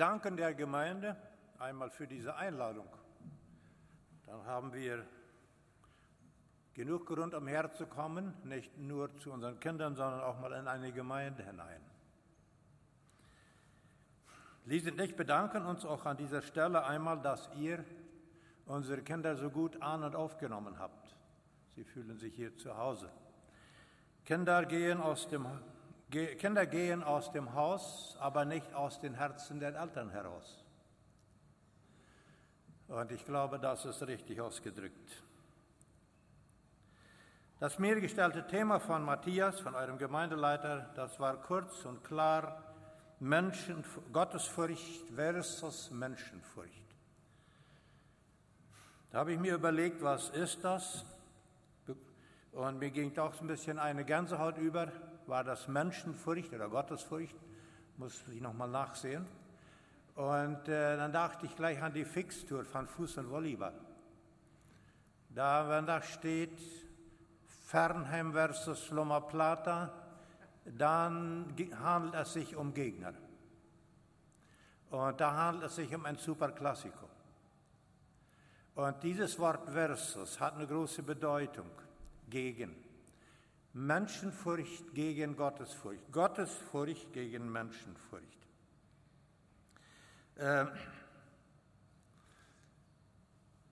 danken der Gemeinde einmal für diese Einladung. Dann haben wir genug Grund, um herzukommen, nicht nur zu unseren Kindern, sondern auch mal in eine Gemeinde hinein. Lise und ich bedanken uns auch an dieser Stelle einmal, dass ihr unsere Kinder so gut an und aufgenommen habt. Sie fühlen sich hier zu Hause. Kinder gehen aus dem, Kinder gehen aus dem Haus, aber nicht aus den Herzen der Eltern heraus. Und ich glaube, das ist richtig ausgedrückt. Das mir gestellte Thema von Matthias, von eurem Gemeindeleiter, das war kurz und klar Menschen, Gottesfurcht versus Menschenfurcht. Da habe ich mir überlegt, was ist das? Und mir ging auch ein bisschen eine Gänsehaut über. War das Menschenfurcht oder Gottesfurcht? Muss ich nochmal nachsehen. Und äh, dann dachte ich gleich an die Fixtour von Fuß und Volleyball. Da, wenn da steht, Fernheim versus Loma Plata, dann handelt es sich um Gegner. Und da handelt es sich um ein Superklassiko. Und dieses Wort versus hat eine große Bedeutung. Gegen. Menschenfurcht gegen Gottesfurcht. Gottesfurcht gegen Menschenfurcht. Ähm,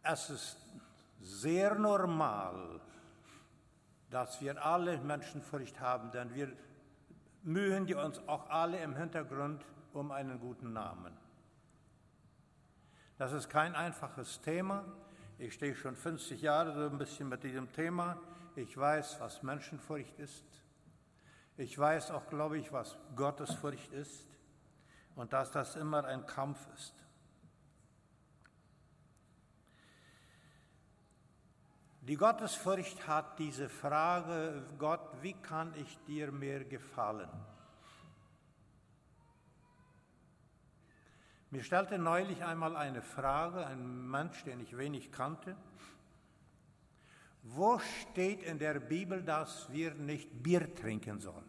es ist sehr normal, dass wir alle Menschenfurcht haben, denn wir mühen die uns auch alle im Hintergrund um einen guten Namen. Das ist kein einfaches Thema. Ich stehe schon 50 Jahre so ein bisschen mit diesem Thema. Ich weiß, was Menschenfurcht ist. Ich weiß auch, glaube ich, was Gottesfurcht ist und dass das immer ein Kampf ist. Die Gottesfurcht hat diese Frage, Gott, wie kann ich dir mehr gefallen? Mir stellte neulich einmal eine Frage, ein Mensch, den ich wenig kannte. Wo steht in der Bibel, dass wir nicht Bier trinken sollen?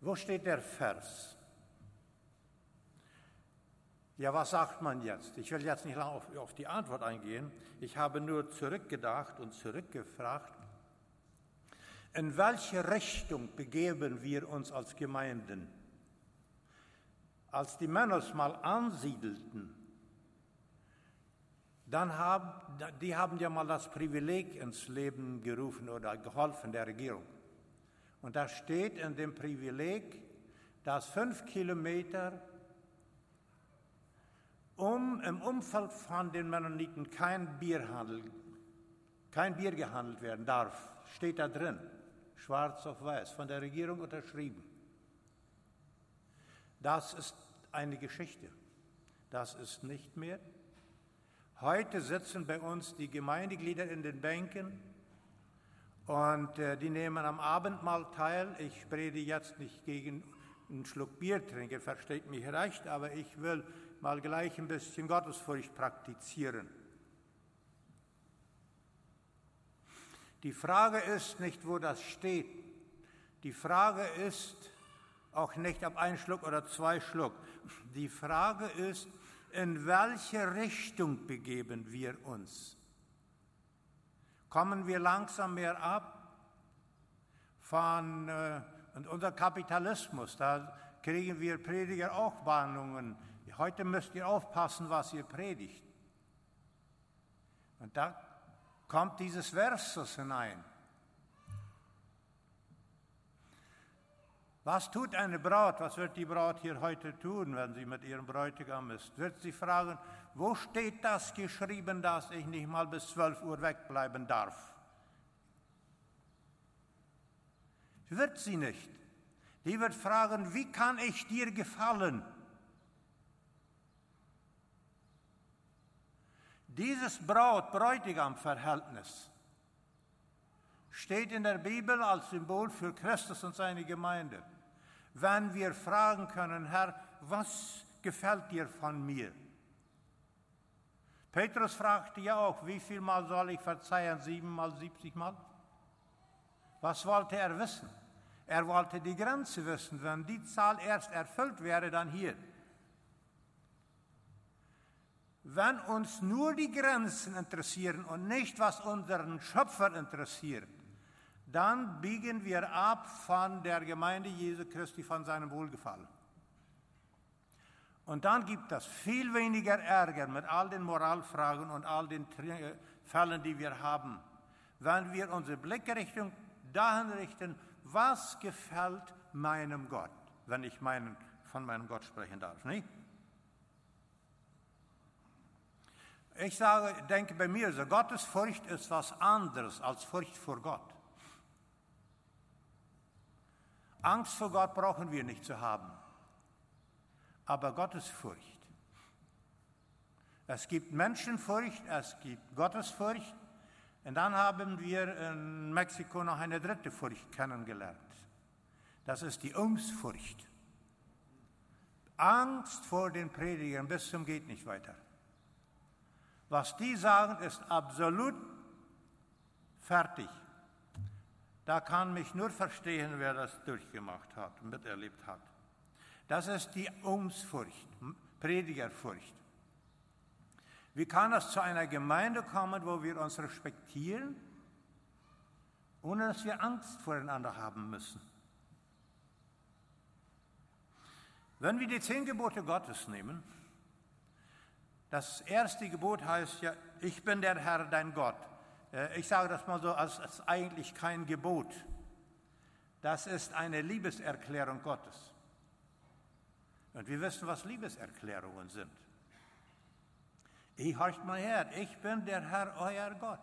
Wo steht der Vers? Ja, was sagt man jetzt? Ich will jetzt nicht lange auf, auf die Antwort eingehen. Ich habe nur zurückgedacht und zurückgefragt, in welche Richtung begeben wir uns als Gemeinden? Als die Männer mal ansiedelten, dann haben, die haben ja mal das Privileg ins Leben gerufen oder geholfen der Regierung. Und da steht in dem Privileg, dass fünf Kilometer um im Umfeld von den Mennoniten kein Bierhandel, kein Bier gehandelt werden darf, steht da drin, schwarz auf weiß, von der Regierung unterschrieben. Das ist eine Geschichte. Das ist nicht mehr. Heute sitzen bei uns die Gemeindeglieder in den Bänken und äh, die nehmen am Abendmahl teil. Ich rede jetzt nicht gegen einen Schluck Bier trinken, versteht mich recht, aber ich will mal gleich ein bisschen Gottesfurcht praktizieren. Die Frage ist nicht, wo das steht. Die Frage ist auch nicht ab ein Schluck oder zwei Schluck. Die Frage ist, in welche Richtung begeben wir uns? Kommen wir langsam mehr ab von äh, und unser Kapitalismus? Da kriegen wir Prediger auch Warnungen Heute müsst ihr aufpassen, was ihr predigt. Und da kommt dieses Versus hinein. Was tut eine Braut? Was wird die Braut hier heute tun, wenn sie mit ihrem Bräutigam ist? Wird sie fragen, wo steht das geschrieben, dass ich nicht mal bis 12 Uhr wegbleiben darf? Wird sie nicht. Die wird fragen, wie kann ich dir gefallen? Dieses Braut-Bräutigam-Verhältnis steht in der Bibel als Symbol für Christus und seine Gemeinde. Wenn wir fragen können, Herr, was gefällt dir von mir? Petrus fragte ja auch, wie viel Mal soll ich verzeihen? Sieben Mal, siebzig Mal? Was wollte er wissen? Er wollte die Grenze wissen. Wenn die Zahl erst erfüllt wäre, dann hier. Wenn uns nur die Grenzen interessieren und nicht, was unseren Schöpfer interessiert, dann biegen wir ab von der Gemeinde Jesu Christi, von seinem Wohlgefallen. Und dann gibt es viel weniger Ärger mit all den Moralfragen und all den Fällen, die wir haben, wenn wir unsere Blickrichtung dahin richten, was gefällt meinem Gott, wenn ich meinen, von meinem Gott sprechen darf. Nicht? Ich sage, denke bei mir, so Gottes Furcht ist was anderes als Furcht vor Gott. Angst vor Gott brauchen wir nicht zu haben, aber Gottes Furcht. Es gibt Menschenfurcht, es gibt Gottesfurcht und dann haben wir in Mexiko noch eine dritte Furcht kennengelernt. Das ist die Umsfurcht. Angst vor den Predigern bis zum geht nicht weiter. Was die sagen, ist absolut fertig. Da kann mich nur verstehen, wer das durchgemacht hat, miterlebt hat. Das ist die Umsfurcht, Predigerfurcht. Wie kann es zu einer Gemeinde kommen, wo wir uns respektieren, ohne dass wir Angst voreinander haben müssen? Wenn wir die zehn Gebote Gottes nehmen, das erste Gebot heißt ja, ich bin der Herr, dein Gott. Äh, ich sage das mal so, als, als eigentlich kein Gebot. Das ist eine Liebeserklärung Gottes. Und wir wissen, was Liebeserklärungen sind. Ich horcht mal her, ich bin der Herr, euer Gott.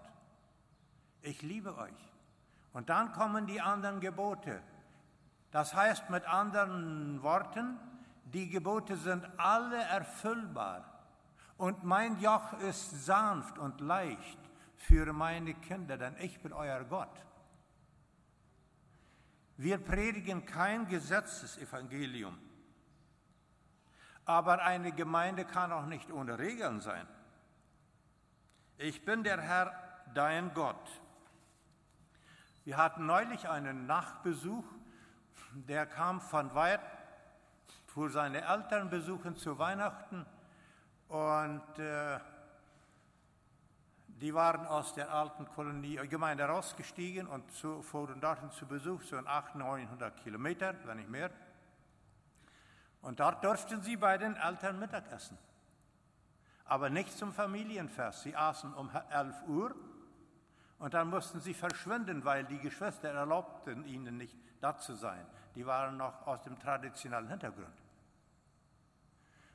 Ich liebe euch. Und dann kommen die anderen Gebote. Das heißt mit anderen Worten, die Gebote sind alle erfüllbar. Und mein Joch ist sanft und leicht für meine Kinder, denn ich bin euer Gott. Wir predigen kein Gesetzesevangelium. Aber eine Gemeinde kann auch nicht ohne Regeln sein. Ich bin der Herr, dein Gott. Wir hatten neulich einen Nachbesuch, der kam von weit, fuhr seine Eltern besuchen zu Weihnachten und äh, die waren aus der alten Kolonie, äh, Gemeinde rausgestiegen und zu, fuhren dorthin zu Besuch, so in 800, 900 Kilometer, wenn nicht mehr. Und dort durften sie bei den Eltern Mittag essen. Aber nicht zum Familienfest. Sie aßen um 11 Uhr und dann mussten sie verschwinden, weil die Geschwister erlaubten ihnen nicht, da zu sein. Die waren noch aus dem traditionellen Hintergrund.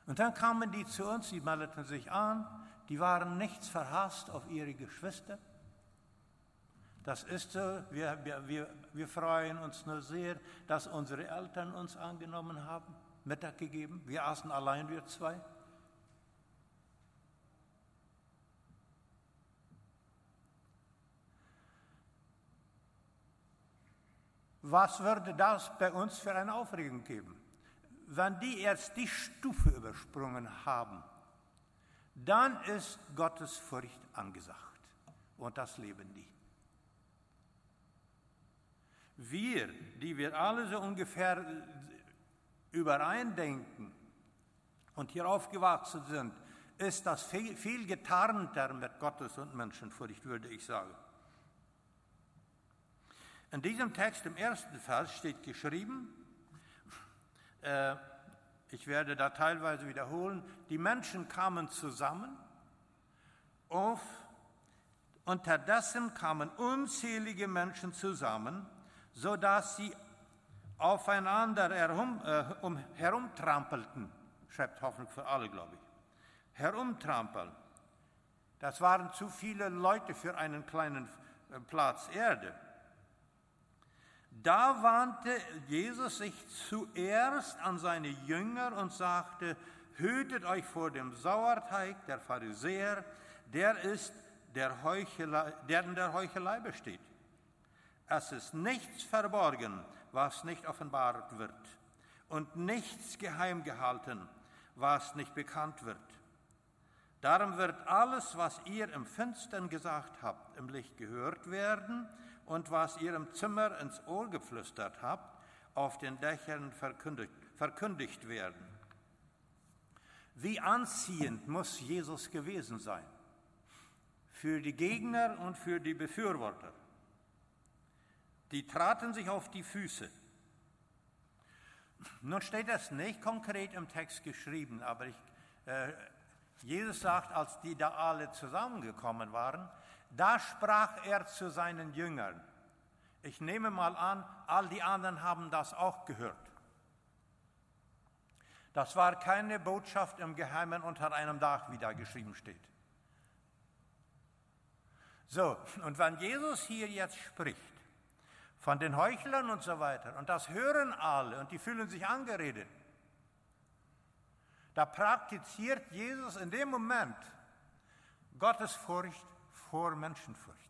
Und dann kamen die zu uns, sie meldeten sich an, die waren nichts verhasst auf ihre Geschwister. Das ist so, wir, wir, wir freuen uns nur sehr, dass unsere Eltern uns angenommen haben, Mittag gegeben. Wir aßen allein, wir zwei. Was würde das bei uns für eine Aufregung geben? Wenn die erst die Stufe übersprungen haben, dann ist Gottes Furcht angesagt. Und das leben die. Wir, die wir alle so ungefähr übereindenken und hier aufgewachsen sind, ist das viel, viel getarnter mit Gottes und Menschenfurcht, würde ich sagen. In diesem Text im ersten Vers steht geschrieben, äh, ich werde da teilweise wiederholen, die Menschen kamen zusammen, auf, unterdessen kamen unzählige Menschen zusammen, sodass sie aufeinander herum, äh, um, herumtrampelten, schreibt Hoffnung für alle, glaube ich. Herumtrampeln. Das waren zu viele Leute für einen kleinen äh, Platz Erde. Da wandte Jesus sich zuerst an seine Jünger und sagte, hütet euch vor dem Sauerteig der Pharisäer, der ist der, Heuchelei, der in der Heuchelei besteht. Es ist nichts verborgen, was nicht offenbart wird, und nichts geheim gehalten, was nicht bekannt wird. Darum wird alles, was ihr im Finstern gesagt habt, im Licht gehört werden, und was ihr im Zimmer ins Ohr geflüstert habt, auf den Dächern verkündigt, verkündigt werden. Wie anziehend muss Jesus gewesen sein für die Gegner und für die Befürworter. Die traten sich auf die Füße. Nun steht das nicht konkret im Text geschrieben, aber ich, äh, Jesus sagt, als die da alle zusammengekommen waren, da sprach er zu seinen Jüngern. Ich nehme mal an, all die anderen haben das auch gehört. Das war keine Botschaft im Geheimen unter einem Dach, wie da geschrieben steht. So, und wenn Jesus hier jetzt spricht, von den Heuchlern und so weiter, und das hören alle und die fühlen sich angeredet, da praktiziert Jesus in dem Moment Gottesfurcht vor Menschenfurcht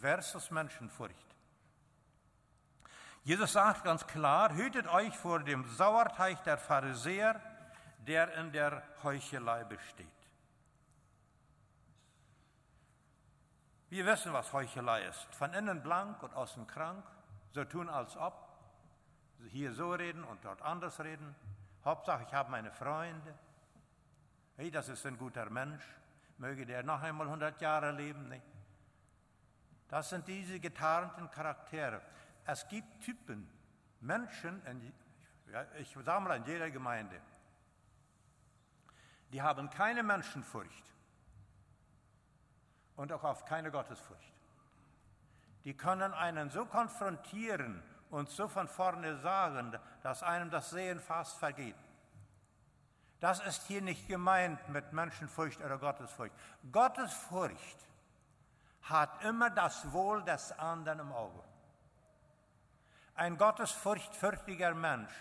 versus Menschenfurcht. Jesus sagt ganz klar, hütet euch vor dem Sauerteig der Pharisäer, der in der Heuchelei besteht. Wir wissen, was Heuchelei ist. Von innen blank und außen krank, so tun als ob, hier so reden und dort anders reden. Hauptsache, ich habe meine Freunde. Hey, das ist ein guter Mensch. Möge der noch einmal 100 Jahre leben. Nicht? Das sind diese getarnten Charaktere. Es gibt Typen, Menschen, in, ich sage mal in jeder Gemeinde, die haben keine Menschenfurcht und auch oft keine Gottesfurcht. Die können einen so konfrontieren und so von vorne sagen, dass einem das Sehen fast vergeht. Das ist hier nicht gemeint mit Menschenfurcht oder Gottesfurcht. Gottesfurcht hat immer das Wohl des anderen im Auge. Ein gottesfurchtfürchtiger Mensch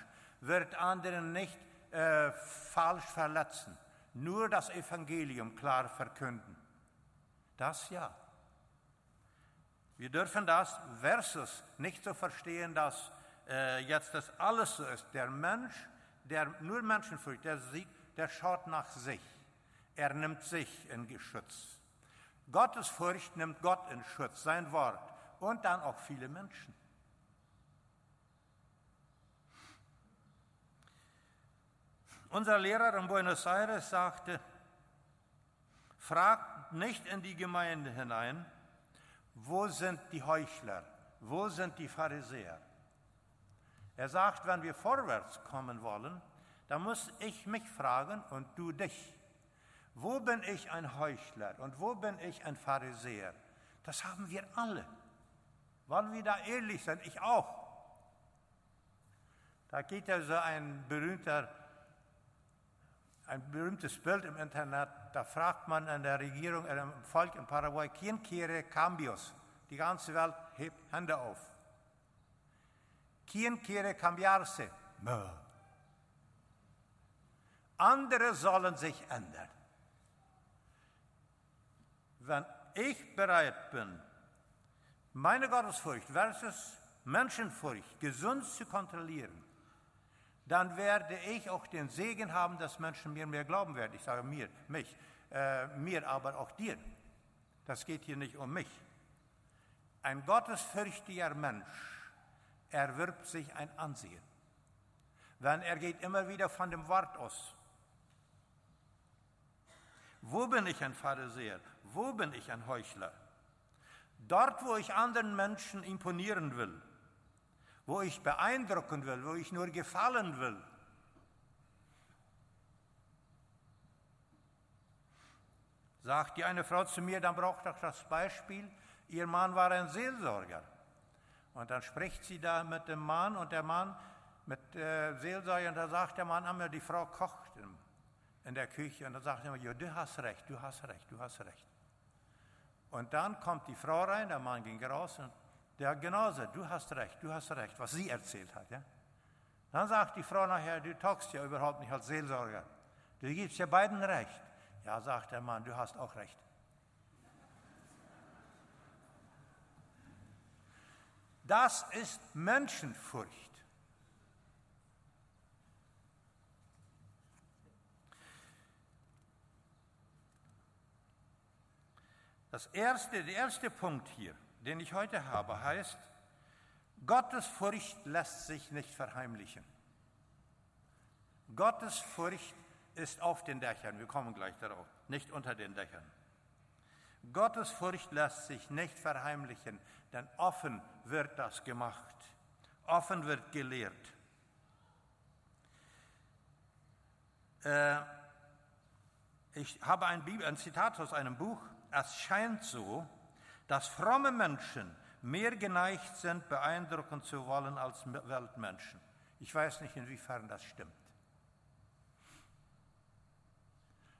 wird anderen nicht äh, falsch verletzen, nur das Evangelium klar verkünden. Das ja. Wir dürfen das versus nicht so verstehen, dass äh, jetzt das alles so ist. Der Mensch, der nur Menschenfurcht, der, sieht, der schaut nach sich. Er nimmt sich in Geschütz. Gottes Furcht nimmt Gott in Schutz, sein Wort und dann auch viele Menschen. Unser Lehrer in Buenos Aires sagte, fragt nicht in die Gemeinde hinein, wo sind die Heuchler, wo sind die Pharisäer. Er sagt, wenn wir vorwärts kommen wollen, dann muss ich mich fragen und du dich. Wo bin ich ein Heuchler und wo bin ich ein Pharisäer? Das haben wir alle. Wollen wir da ehrlich sein? Ich auch. Da geht ja so ein berühmter, ein berühmtes Bild im Internet, da fragt man an der Regierung, im Volk in Paraguay, quien quiere cambios? Die ganze Welt hebt Hände auf. Quien quiere cambiarse? Andere sollen sich ändern wenn ich bereit bin, meine Gottesfurcht versus Menschenfurcht gesund zu kontrollieren, dann werde ich auch den Segen haben, dass Menschen mir mehr glauben werden. Ich sage mir, mich, äh, mir, aber auch dir. Das geht hier nicht um mich. Ein gottesfürchtiger Mensch erwirbt sich ein Ansehen. Wenn er geht immer wieder von dem Wort aus. Wo bin ich ein Pharisäer? Wo bin ich ein Heuchler? Dort, wo ich anderen Menschen imponieren will, wo ich beeindrucken will, wo ich nur gefallen will. Sagt die eine Frau zu mir, dann braucht doch das Beispiel, ihr Mann war ein Seelsorger. Und dann spricht sie da mit dem Mann und der Mann mit äh, Seelsorger und da sagt der Mann, ah, die Frau kocht in der Küche und dann sagt er immer, ja, du hast recht, du hast recht, du hast recht. Und dann kommt die Frau rein, der Mann ging raus und der genauso, du hast recht, du hast recht, was sie erzählt hat. Ja? Dann sagt die Frau nachher, du talkst ja überhaupt nicht als Seelsorger. Du gibst ja beiden recht. Ja, sagt der Mann, du hast auch recht. Das ist Menschenfurcht. Das erste, der erste Punkt hier, den ich heute habe, heißt, Gottes Furcht lässt sich nicht verheimlichen. Gottes Furcht ist auf den Dächern, wir kommen gleich darauf, nicht unter den Dächern. Gottes Furcht lässt sich nicht verheimlichen, denn offen wird das gemacht, offen wird gelehrt. Äh, ich habe ein, Zitat aus einem Buch. Es scheint so, dass fromme Menschen mehr geneigt sind, beeindrucken zu wollen als Weltmenschen. Ich weiß nicht, inwiefern das stimmt.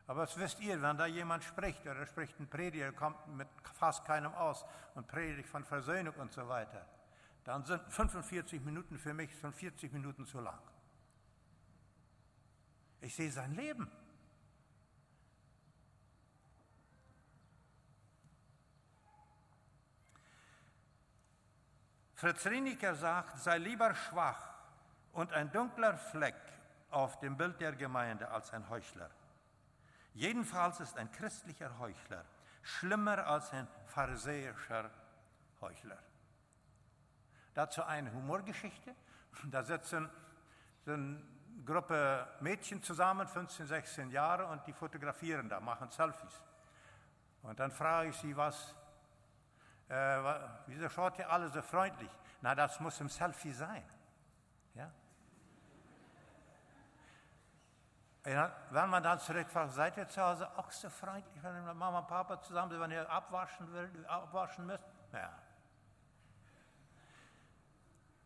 Aber was wisst ihr, wenn da jemand spricht oder spricht ein Prediger, kommt mit fast keinem aus und predigt von Versöhnung und so weiter, dann sind 45 Minuten für mich schon 40 Minuten zu lang. Ich sehe sein Leben. Fritz Rienecker sagt, sei lieber schwach und ein dunkler Fleck auf dem Bild der Gemeinde als ein Heuchler. Jedenfalls ist ein christlicher Heuchler schlimmer als ein pharisäischer Heuchler. Dazu eine Humorgeschichte. Da sitzen eine Gruppe Mädchen zusammen, 15, 16 Jahre, und die fotografieren da, machen Selfies. Und dann frage ich sie, was, äh, wieso schaut ihr alle so freundlich? Na, das muss im Selfie sein. Ja? Wenn man dann zurückfragt, seid ihr zu Hause auch so freundlich, wenn Mama und Papa zusammen sind, wenn ihr abwaschen, will, abwaschen müsst? Ja.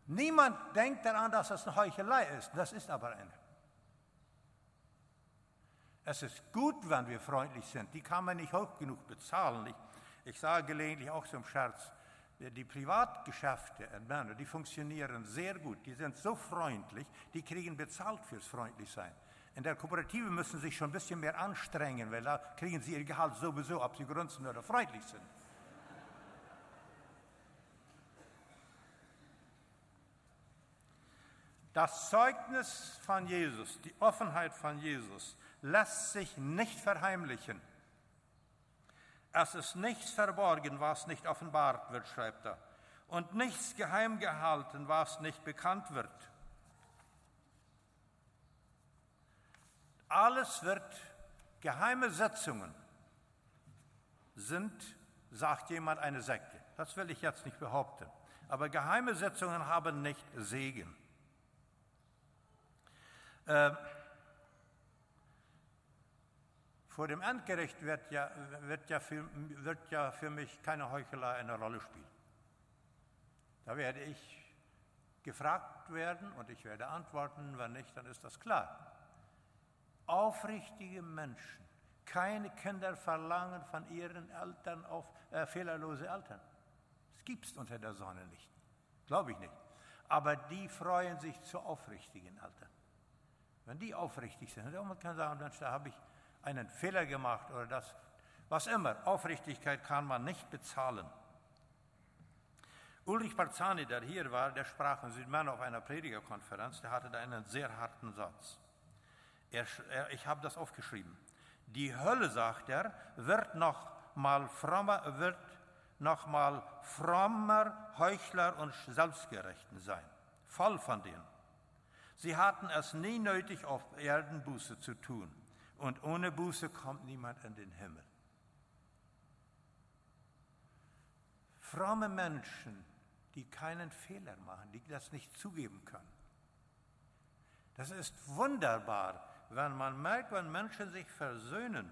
Niemand denkt daran, dass das eine Heuchelei ist. Das ist aber eine. Es ist gut, wenn wir freundlich sind. Die kann man nicht hoch genug bezahlen. Ich, ich sage gelegentlich auch zum Scherz, die Privatgeschäfte in Männer, die funktionieren sehr gut. Die sind so freundlich, die kriegen bezahlt fürs Freundlichsein. In der Kooperative müssen sie sich schon ein bisschen mehr anstrengen, weil da kriegen sie ihr Gehalt sowieso, ob sie grunzen oder freundlich sind. Das Zeugnis von Jesus, die Offenheit von Jesus, lässt sich nicht verheimlichen. Es ist nichts verborgen, was nicht offenbart wird, schreibt er, und nichts geheim gehalten, was nicht bekannt wird. Alles wird, geheime Sitzungen sind, sagt jemand, eine Sekte. Das will ich jetzt nicht behaupten. Aber geheime Sitzungen haben nicht Segen. Äh, vor dem Endgericht wird ja, wird, ja für, wird ja für mich keine Heuchelei eine Rolle spielen. Da werde ich gefragt werden und ich werde antworten, wenn nicht, dann ist das klar aufrichtige Menschen, keine Kinder verlangen von ihren Eltern auf äh, fehlerlose Eltern. Das gibt es unter der Sonne nicht. Glaube ich nicht. Aber die freuen sich zu aufrichtigen Eltern. Wenn die aufrichtig sind, man kann sagen, Mensch, da habe ich einen Fehler gemacht oder das, was immer. Aufrichtigkeit kann man nicht bezahlen. Ulrich Barzani, der hier war, der sprach in Südmann auf einer Predigerkonferenz, der hatte da einen sehr harten Satz. Er, er, ich habe das aufgeschrieben. Die Hölle, sagt er, wird noch mal frommer, wird noch mal frommer Heuchler und Selbstgerechten sein. Voll von denen. Sie hatten es nie nötig, auf Erden Buße zu tun. Und ohne Buße kommt niemand in den Himmel. Fromme Menschen, die keinen Fehler machen, die das nicht zugeben können. Das ist wunderbar, wenn man merkt, wenn Menschen sich versöhnen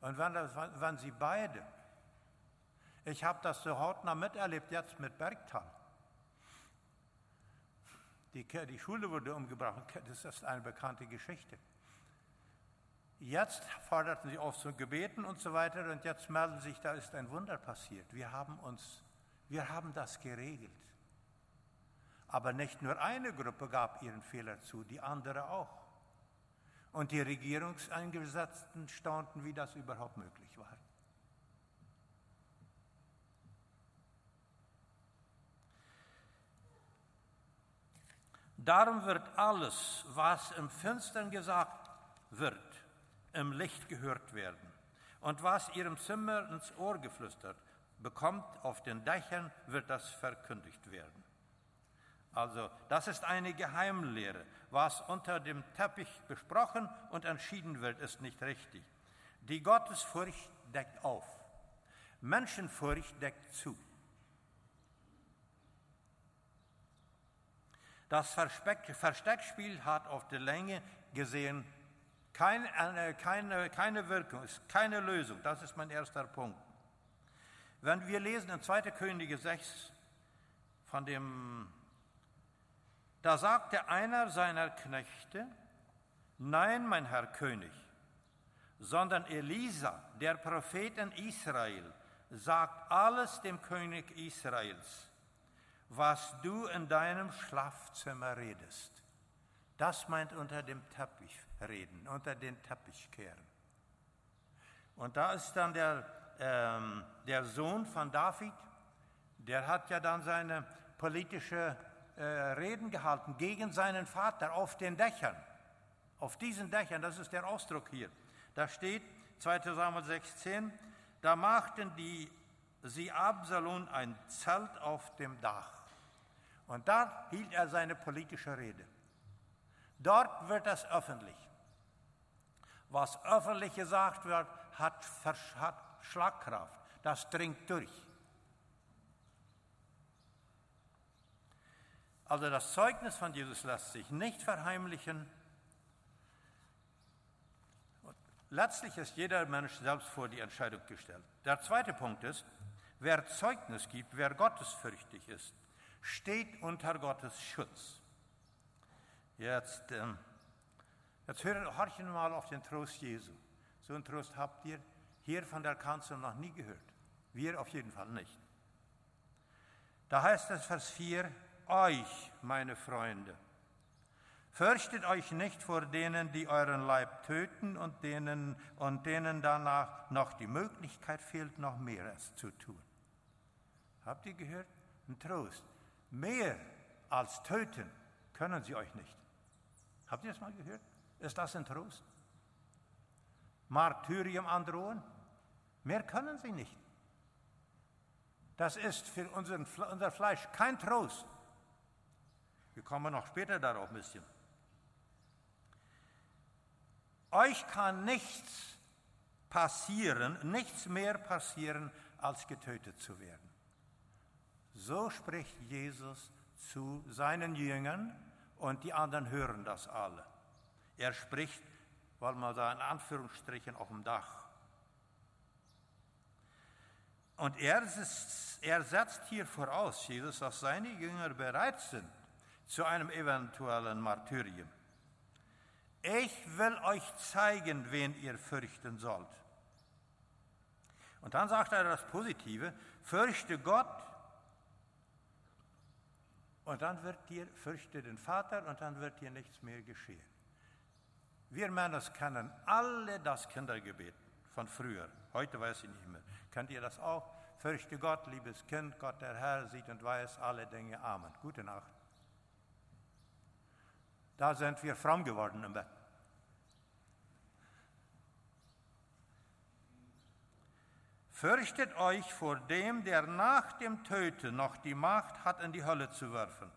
und wenn, das, wenn sie beide, ich habe das so hautnah miterlebt jetzt mit Bergtal. Die, die Schule wurde umgebracht, das ist eine bekannte Geschichte. Jetzt forderten sie auf zu gebeten und so weiter und jetzt melden sich, da ist ein Wunder passiert. Wir haben uns, wir haben das geregelt. Aber nicht nur eine Gruppe gab ihren Fehler zu, die andere auch. Und die Regierungseingesetzten staunten, wie das überhaupt möglich war. Darum wird alles, was im Finstern gesagt wird, im Licht gehört werden. Und was ihrem Zimmer ins Ohr geflüstert bekommt, auf den Dächern wird das verkündigt werden. Also das ist eine Geheimlehre. Was unter dem Teppich besprochen und entschieden wird, ist nicht richtig. Die Gottesfurcht deckt auf. Menschenfurcht deckt zu. Das Versteckspiel hat auf der Länge gesehen keine, keine, keine Wirkung, ist keine Lösung. Das ist mein erster Punkt. Wenn wir lesen in 2. Könige 6 von dem, da sagte einer seiner Knechte, nein, mein Herr König, sondern Elisa, der Prophet in Israel, sagt alles dem König Israels, was du in deinem Schlafzimmer redest. Das meint unter dem Teppich reden, unter den Teppich kehren. Und da ist dann der, ähm, der Sohn von David, der hat ja dann seine politische äh, Reden gehalten gegen seinen Vater auf den Dächern. Auf diesen Dächern, das ist der Ausdruck hier. Da steht 2 Samuel 16, da machten die, sie Absalom ein Zelt auf dem Dach. Und da hielt er seine politische Rede. Dort wird das öffentlich. Was öffentlich gesagt wird, hat, hat Schlagkraft. Das dringt durch. Also das Zeugnis von Jesus lässt sich nicht verheimlichen. Und letztlich ist jeder Mensch selbst vor die Entscheidung gestellt. Der zweite Punkt ist, wer Zeugnis gibt, wer gottesfürchtig ist, steht unter Gottes Schutz. Jetzt, ähm, jetzt horchen mal auf den Trost Jesu. So einen Trost habt ihr hier von der Kanzel noch nie gehört. Wir auf jeden Fall nicht. Da heißt es, Vers 4, euch, meine Freunde, fürchtet euch nicht vor denen, die euren Leib töten und denen, und denen danach noch die Möglichkeit fehlt, noch mehres zu tun. Habt ihr gehört? Ein Trost. Mehr als töten können sie euch nicht. Habt ihr das mal gehört? Ist das ein Trost? Martyrium androhen? Mehr können sie nicht. Das ist für unseren, unser Fleisch kein Trost. Wir kommen noch später darauf ein bisschen. Euch kann nichts passieren, nichts mehr passieren, als getötet zu werden. So spricht Jesus zu seinen Jüngern und die anderen hören das alle. Er spricht, weil man da in Anführungsstrichen auf dem Dach. Und er, er setzt hier voraus, Jesus, dass seine Jünger bereit sind zu einem eventuellen Martyrium. Ich will euch zeigen, wen ihr fürchten sollt. Und dann sagt er das Positive, fürchte Gott und dann wird dir, fürchte den Vater und dann wird dir nichts mehr geschehen. Wir Männer kennen alle das Kindergebet von früher. Heute weiß ich nicht mehr. Kennt ihr das auch? Fürchte Gott, liebes Kind, Gott der Herr sieht und weiß alle Dinge. Amen. Gute Nacht. Da sind wir fromm geworden im Bett. Fürchtet euch vor dem, der nach dem Töten noch die Macht hat, in die Hölle zu werfen.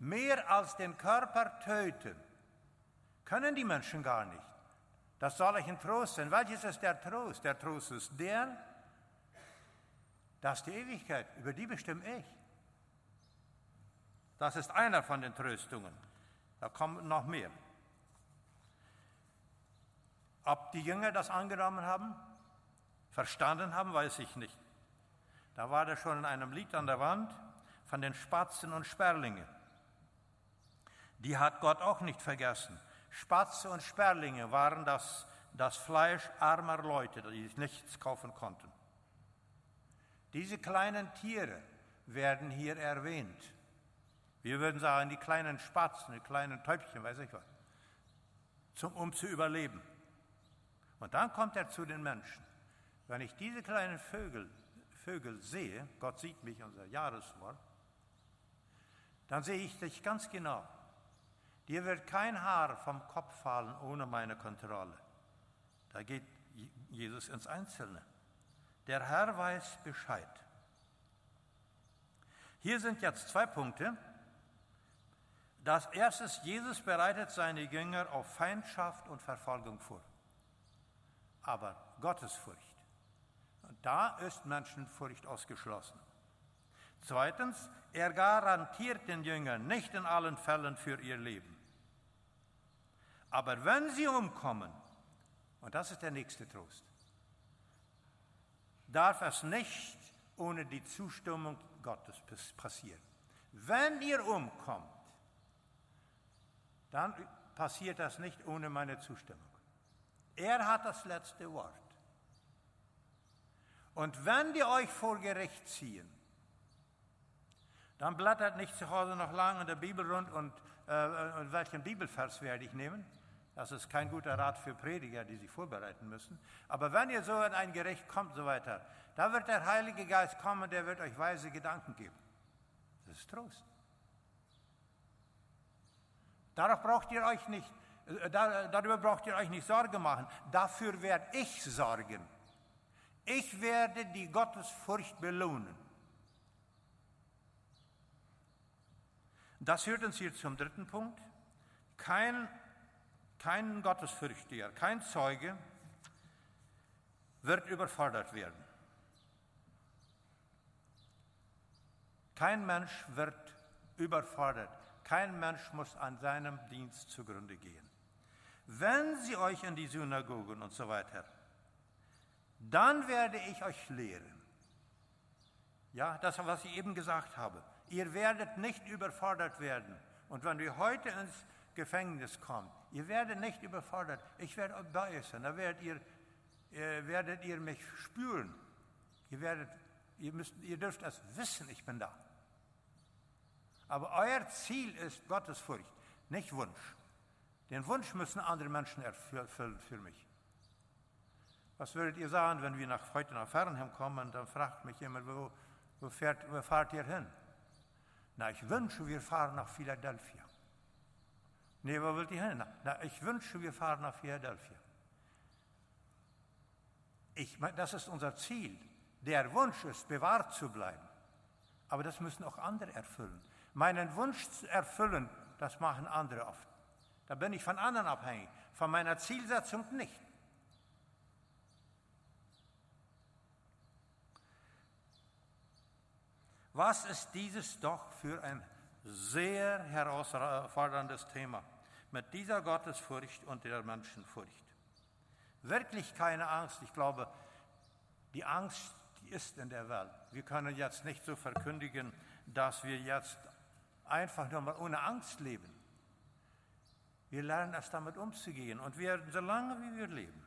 Mehr als den Körper töten können die Menschen gar nicht. Das soll euch ein Trost sein. Welches ist der Trost? Der Trost ist der, dass die Ewigkeit, über die bestimme ich. Das ist einer von den Tröstungen. Da kommen noch mehr. Ob die Jünger das angenommen haben, verstanden haben, weiß ich nicht. Da war das schon in einem Lied an der Wand von den Spatzen und Sperlinge. Die hat Gott auch nicht vergessen. Spatze und Sperlinge waren das, das Fleisch armer Leute, die nichts kaufen konnten. Diese kleinen Tiere werden hier erwähnt. Wir würden sagen, die kleinen Spatzen, die kleinen Täubchen, weiß ich was, zum, um zu überleben. Und dann kommt er zu den Menschen. Wenn ich diese kleinen Vögel, Vögel sehe, Gott sieht mich, unser Jahreswort, dann sehe ich dich ganz genau. Dir wird kein Haar vom Kopf fallen ohne meine Kontrolle. Da geht Jesus ins Einzelne. Der Herr weiß Bescheid. Hier sind jetzt zwei Punkte. Das erste Jesus bereitet seine Jünger auf Feindschaft und Verfolgung vor. Aber Gottesfurcht. Da ist Menschenfurcht ausgeschlossen. Zweitens, er garantiert den Jüngern nicht in allen Fällen für ihr Leben. Aber wenn sie umkommen, und das ist der nächste Trost, darf es nicht ohne die Zustimmung Gottes passieren. Wenn ihr umkommt, dann passiert das nicht ohne meine Zustimmung. Er hat das letzte Wort. Und wenn die euch vor Gericht ziehen, dann blättert nicht zu Hause noch lange in der Bibel rund und äh, welchen Bibelvers werde ich nehmen. Das ist kein guter Rat für Prediger, die sich vorbereiten müssen. Aber wenn ihr so in ein Gericht kommt, so weiter, da wird der Heilige Geist kommen, der wird euch weise Gedanken geben. Das ist Trost. Darauf braucht ihr euch nicht, äh, darüber braucht ihr euch nicht Sorge machen. Dafür werde ich sorgen. Ich werde die Gottesfurcht belohnen. Das führt uns hier zum dritten Punkt. Kein, kein Gottesfürchtiger, kein Zeuge wird überfordert werden. Kein Mensch wird überfordert. Kein Mensch muss an seinem Dienst zugrunde gehen. Wenn sie euch in die Synagogen und so weiter, dann werde ich euch lehren. Ja, das, was ich eben gesagt habe. Ihr werdet nicht überfordert werden. Und wenn ihr heute ins Gefängnis kommt, ihr werdet nicht überfordert. Ich werde bei euch sein. Da werdet ihr, äh, werdet ihr mich spüren. Ihr, werdet, ihr, müsst, ihr dürft es wissen, ich bin da. Aber euer Ziel ist Gottesfurcht, nicht Wunsch. Den Wunsch müssen andere Menschen erfüllen für mich. Was würdet ihr sagen, wenn wir nach, heute nach Fernheim kommen? Dann fragt mich jemand, wo, wo, fährt, wo fahrt ihr hin? Na, ich wünsche, wir fahren nach Philadelphia. Nee, wo wollt ihr hin? Na, ich wünsche, wir fahren nach Philadelphia. Ich, das ist unser Ziel. Der Wunsch ist, bewahrt zu bleiben. Aber das müssen auch andere erfüllen. Meinen Wunsch zu erfüllen, das machen andere oft. Da bin ich von anderen abhängig, von meiner Zielsetzung nicht. Was ist dieses doch für ein sehr herausforderndes Thema mit dieser Gottesfurcht und der Menschenfurcht? Wirklich keine Angst. Ich glaube, die Angst ist in der Welt. Wir können jetzt nicht so verkündigen, dass wir jetzt einfach nur mal ohne Angst leben. Wir lernen erst damit umzugehen und wir, solange wie wir leben,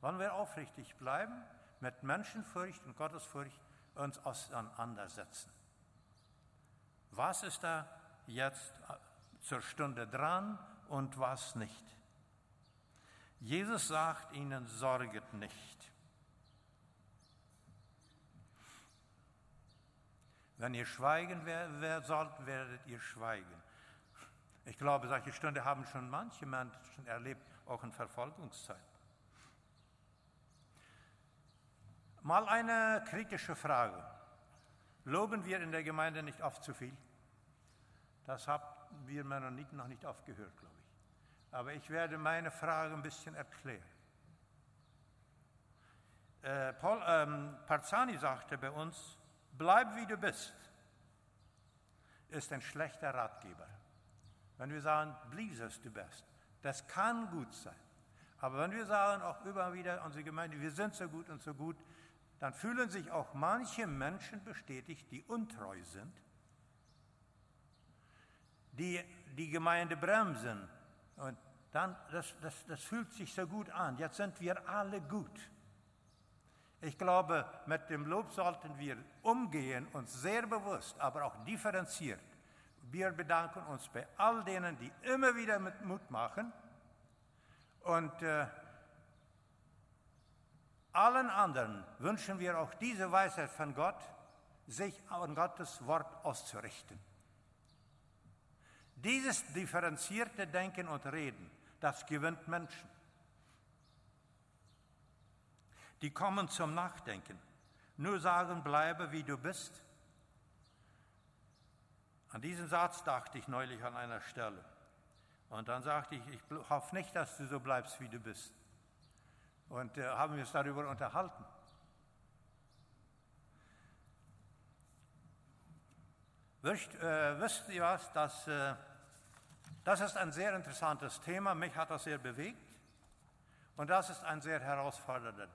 wollen wir aufrichtig bleiben, mit Menschenfurcht und Gottesfurcht uns auseinandersetzen. Was ist da jetzt zur Stunde dran und was nicht? Jesus sagt ihnen, sorget nicht. Wenn ihr schweigen sollt, werdet ihr schweigen. Ich glaube, solche Stunde haben schon manche Menschen erlebt, auch in Verfolgungszeiten. Mal eine kritische Frage. Loben wir in der Gemeinde nicht oft zu viel? Das haben wir Mennoniten noch nicht oft gehört, glaube ich. Aber ich werde meine Frage ein bisschen erklären. Äh, Paul, ähm, Parzani sagte bei uns, bleib wie du bist, ist ein schlechter Ratgeber. Wenn wir sagen, as du bist, das kann gut sein. Aber wenn wir sagen, auch immer wieder unsere Gemeinde, wir sind so gut und so gut, dann fühlen sich auch manche Menschen bestätigt, die untreu sind, die die Gemeinde bremsen. Und dann, das, das, das fühlt sich so gut an. Jetzt sind wir alle gut. Ich glaube, mit dem Lob sollten wir umgehen, uns sehr bewusst, aber auch differenziert. Wir bedanken uns bei all denen, die immer wieder mit Mut machen und äh, allen anderen wünschen wir auch diese Weisheit von Gott, sich an Gottes Wort auszurichten. Dieses differenzierte Denken und Reden, das gewinnt Menschen. Die kommen zum Nachdenken. Nur sagen, bleibe wie du bist. An diesen Satz dachte ich neulich an einer Stelle. Und dann sagte ich, ich hoffe nicht, dass du so bleibst, wie du bist. Und äh, haben wir uns darüber unterhalten. Wisst, äh, wisst ihr was? Das, äh, das ist ein sehr interessantes Thema. Mich hat das sehr bewegt. Und das ist ein sehr herausfordernder.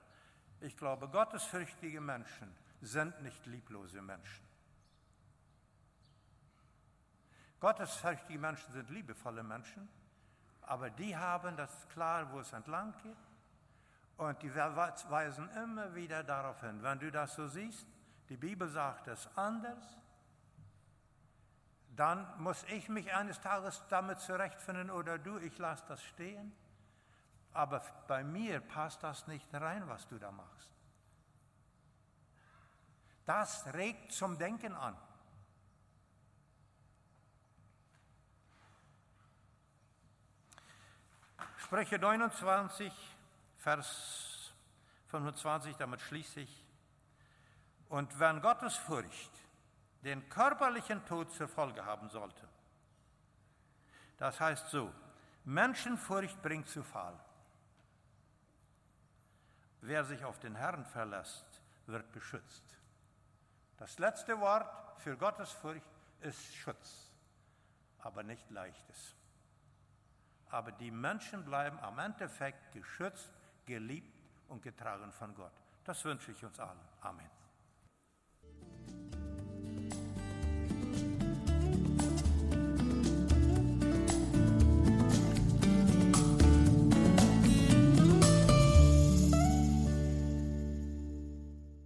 Ich glaube, gottesfürchtige Menschen sind nicht lieblose Menschen. Gottesfürchtige Menschen sind liebevolle Menschen, aber die haben das klar, wo es entlang geht. Und die weisen immer wieder darauf hin. Wenn du das so siehst, die Bibel sagt es anders, dann muss ich mich eines Tages damit zurechtfinden oder du, ich lasse das stehen. Aber bei mir passt das nicht rein, was du da machst. Das regt zum Denken an. Spreche 29, Vers 25, damit schließe ich. Und wenn Gottes Furcht den körperlichen Tod zur Folge haben sollte, das heißt so, Menschenfurcht bringt zu Fall. Wer sich auf den Herrn verlässt, wird beschützt. Das letzte Wort für Gottes Furcht ist Schutz, aber nicht leichtes. Aber die Menschen bleiben am Endeffekt geschützt, geliebt und getragen von Gott. Das wünsche ich uns allen. Amen.